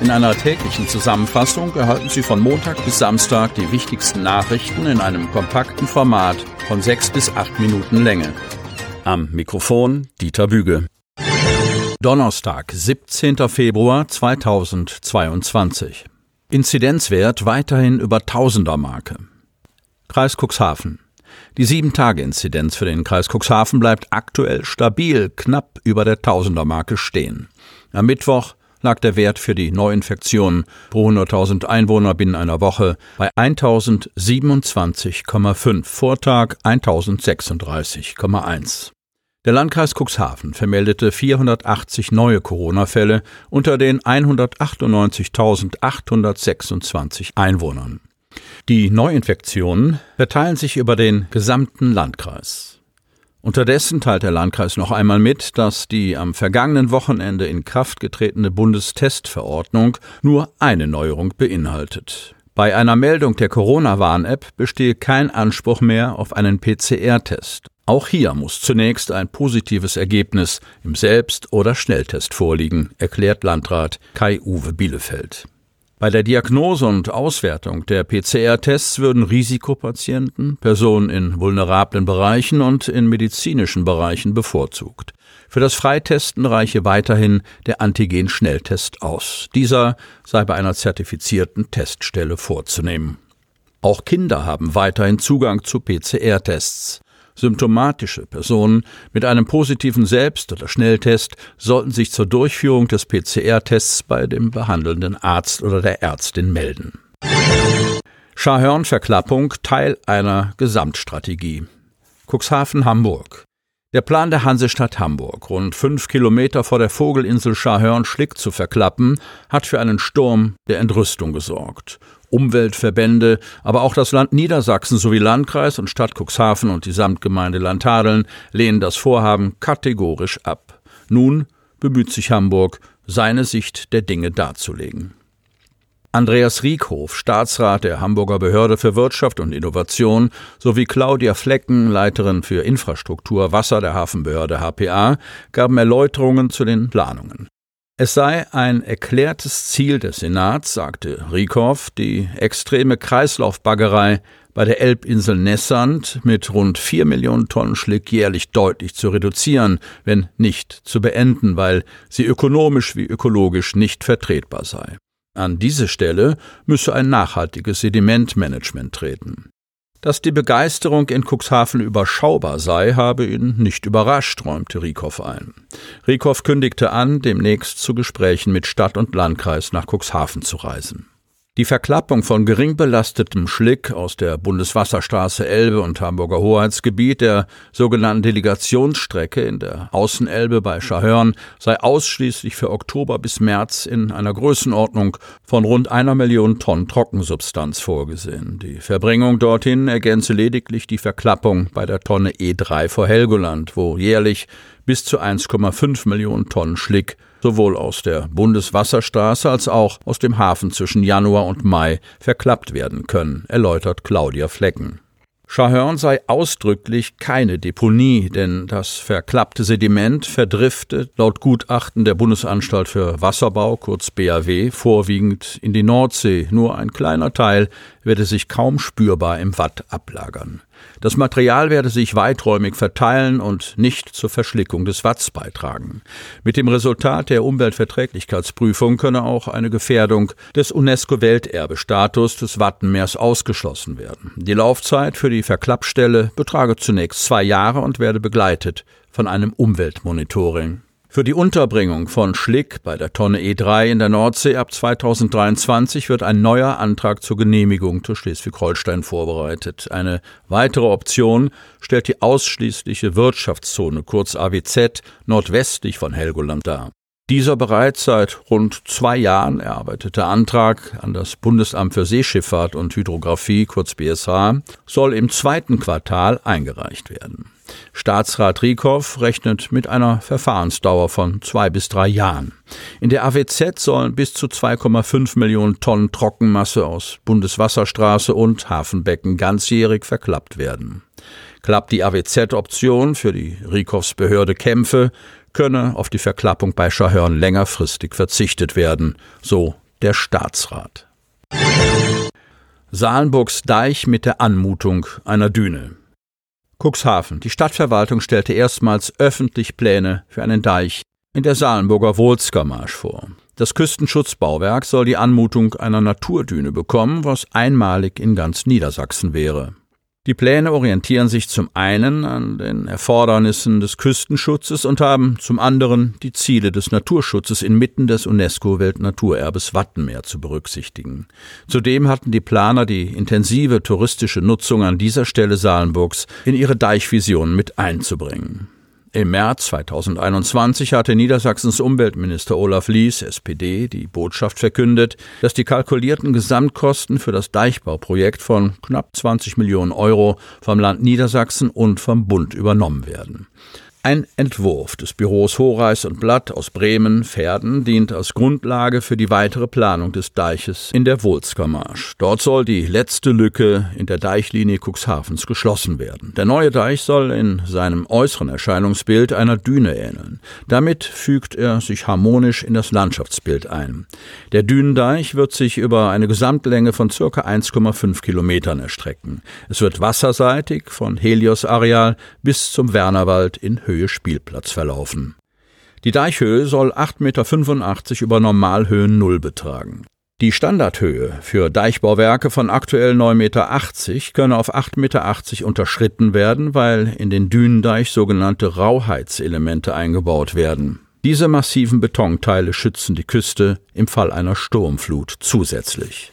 In einer täglichen Zusammenfassung erhalten Sie von Montag bis Samstag die wichtigsten Nachrichten in einem kompakten Format von sechs bis acht Minuten Länge. Am Mikrofon Dieter Büge. Donnerstag, 17. Februar 2022. Inzidenzwert weiterhin über Tausendermarke. Kreis Cuxhaven. Die 7-Tage-Inzidenz für den Kreis Cuxhaven bleibt aktuell stabil knapp über der Tausendermarke stehen. Am Mittwoch lag der Wert für die Neuinfektionen pro 100.000 Einwohner binnen einer Woche bei 1027,5, Vortag 1036,1. Der Landkreis Cuxhaven vermeldete 480 neue Corona-Fälle unter den 198.826 Einwohnern. Die Neuinfektionen verteilen sich über den gesamten Landkreis. Unterdessen teilt der Landkreis noch einmal mit, dass die am vergangenen Wochenende in Kraft getretene Bundestestverordnung nur eine Neuerung beinhaltet. Bei einer Meldung der Corona-Warn-App bestehe kein Anspruch mehr auf einen PCR-Test. Auch hier muss zunächst ein positives Ergebnis im Selbst- oder Schnelltest vorliegen, erklärt Landrat Kai-Uwe Bielefeld. Bei der Diagnose und Auswertung der PCR-Tests würden Risikopatienten, Personen in vulnerablen Bereichen und in medizinischen Bereichen bevorzugt. Für das Freitesten reiche weiterhin der Antigen-Schnelltest aus. Dieser sei bei einer zertifizierten Teststelle vorzunehmen. Auch Kinder haben weiterhin Zugang zu PCR-Tests. Symptomatische Personen mit einem positiven Selbst- oder Schnelltest sollten sich zur Durchführung des PCR-Tests bei dem behandelnden Arzt oder der Ärztin melden. Schahörn-Verklappung Teil einer Gesamtstrategie. Cuxhaven, Hamburg. Der Plan der Hansestadt Hamburg, rund fünf Kilometer vor der Vogelinsel Schahörn-Schlick zu verklappen, hat für einen Sturm der Entrüstung gesorgt. Umweltverbände, aber auch das Land Niedersachsen sowie Landkreis und Stadt Cuxhaven und die Samtgemeinde Landhadeln lehnen das Vorhaben kategorisch ab. Nun bemüht sich Hamburg, seine Sicht der Dinge darzulegen. Andreas Riekhof, Staatsrat der Hamburger Behörde für Wirtschaft und Innovation, sowie Claudia Flecken, Leiterin für Infrastruktur Wasser der Hafenbehörde HPA, gaben Erläuterungen zu den Planungen. Es sei ein erklärtes Ziel des Senats, sagte Riekhoff, die extreme Kreislaufbaggerei bei der Elbinsel Nessand mit rund vier Millionen Tonnen Schlick jährlich deutlich zu reduzieren, wenn nicht zu beenden, weil sie ökonomisch wie ökologisch nicht vertretbar sei. An diese Stelle müsse ein nachhaltiges Sedimentmanagement treten. Dass die Begeisterung in Cuxhaven überschaubar sei, habe ihn nicht überrascht, räumte Riekow ein. Riekow kündigte an, demnächst zu Gesprächen mit Stadt und Landkreis nach Cuxhaven zu reisen. Die Verklappung von gering belastetem Schlick aus der Bundeswasserstraße Elbe und Hamburger Hoheitsgebiet der sogenannten Delegationsstrecke in der Außenelbe bei Schahörn sei ausschließlich für Oktober bis März in einer Größenordnung von rund einer Million Tonnen Trockensubstanz vorgesehen. Die Verbringung dorthin ergänze lediglich die Verklappung bei der Tonne E3 vor Helgoland, wo jährlich bis zu 1,5 Millionen Tonnen Schlick sowohl aus der Bundeswasserstraße als auch aus dem Hafen zwischen Januar und Mai verklappt werden können, erläutert Claudia Flecken. Schahörn sei ausdrücklich keine Deponie, denn das verklappte Sediment verdrifte laut Gutachten der Bundesanstalt für Wasserbau, kurz BAW, vorwiegend in die Nordsee. Nur ein kleiner Teil werde sich kaum spürbar im Watt ablagern. Das Material werde sich weiträumig verteilen und nicht zur Verschlickung des Watts beitragen. Mit dem Resultat der Umweltverträglichkeitsprüfung könne auch eine Gefährdung des UNESCO-Welterbestatus des Wattenmeers ausgeschlossen werden. Die Laufzeit für die Verklappstelle betrage zunächst zwei Jahre und werde begleitet von einem Umweltmonitoring. Für die Unterbringung von Schlick bei der Tonne E3 in der Nordsee ab 2023 wird ein neuer Antrag zur Genehmigung durch Schleswig-Holstein vorbereitet. Eine weitere Option stellt die ausschließliche Wirtschaftszone, kurz AWZ, nordwestlich von Helgoland dar. Dieser bereits seit rund zwei Jahren erarbeitete Antrag an das Bundesamt für Seeschifffahrt und Hydrographie, kurz BSH, soll im zweiten Quartal eingereicht werden. Staatsrat Riekow rechnet mit einer Verfahrensdauer von zwei bis drei Jahren. In der AWZ sollen bis zu 2,5 Millionen Tonnen Trockenmasse aus Bundeswasserstraße und Hafenbecken ganzjährig verklappt werden. Klappt die AWZ-Option für die Riekows Behörde Kämpfe, könne auf die Verklappung bei Schahörn längerfristig verzichtet werden, so der Staatsrat. Salenburgs Deich mit der Anmutung einer Düne. Cuxhaven. Die Stadtverwaltung stellte erstmals öffentlich Pläne für einen Deich in der Salenburger Wolskermarsch vor. Das Küstenschutzbauwerk soll die Anmutung einer Naturdüne bekommen, was einmalig in ganz Niedersachsen wäre. Die Pläne orientieren sich zum einen an den Erfordernissen des Küstenschutzes und haben zum anderen die Ziele des Naturschutzes inmitten des UNESCO-Weltnaturerbes Wattenmeer zu berücksichtigen. Zudem hatten die Planer die intensive touristische Nutzung an dieser Stelle Salenburgs in ihre Deichvision mit einzubringen. Im März 2021 hatte Niedersachsens Umweltminister Olaf Lies, SPD, die Botschaft verkündet, dass die kalkulierten Gesamtkosten für das Deichbauprojekt von knapp 20 Millionen Euro vom Land Niedersachsen und vom Bund übernommen werden. Ein Entwurf des Büros Horeis und Blatt aus Bremen, Pferden, dient als Grundlage für die weitere Planung des Deiches in der Wulskermarsch. Dort soll die letzte Lücke in der Deichlinie Cuxhavens geschlossen werden. Der neue Deich soll in seinem äußeren Erscheinungsbild einer Düne ähneln. Damit fügt er sich harmonisch in das Landschaftsbild ein. Der Dünendeich wird sich über eine Gesamtlänge von circa 1,5 Kilometern erstrecken. Es wird wasserseitig von Helios Areal bis zum Wernerwald in Höhe Spielplatz verlaufen. Die Deichhöhe soll 8,85 Meter über Normalhöhen Null betragen. Die Standardhöhe für Deichbauwerke von aktuell 9,80 Meter könne auf 8,80 Meter unterschritten werden, weil in den Dünendeich sogenannte Rauheitselemente eingebaut werden. Diese massiven Betonteile schützen die Küste im Fall einer Sturmflut zusätzlich.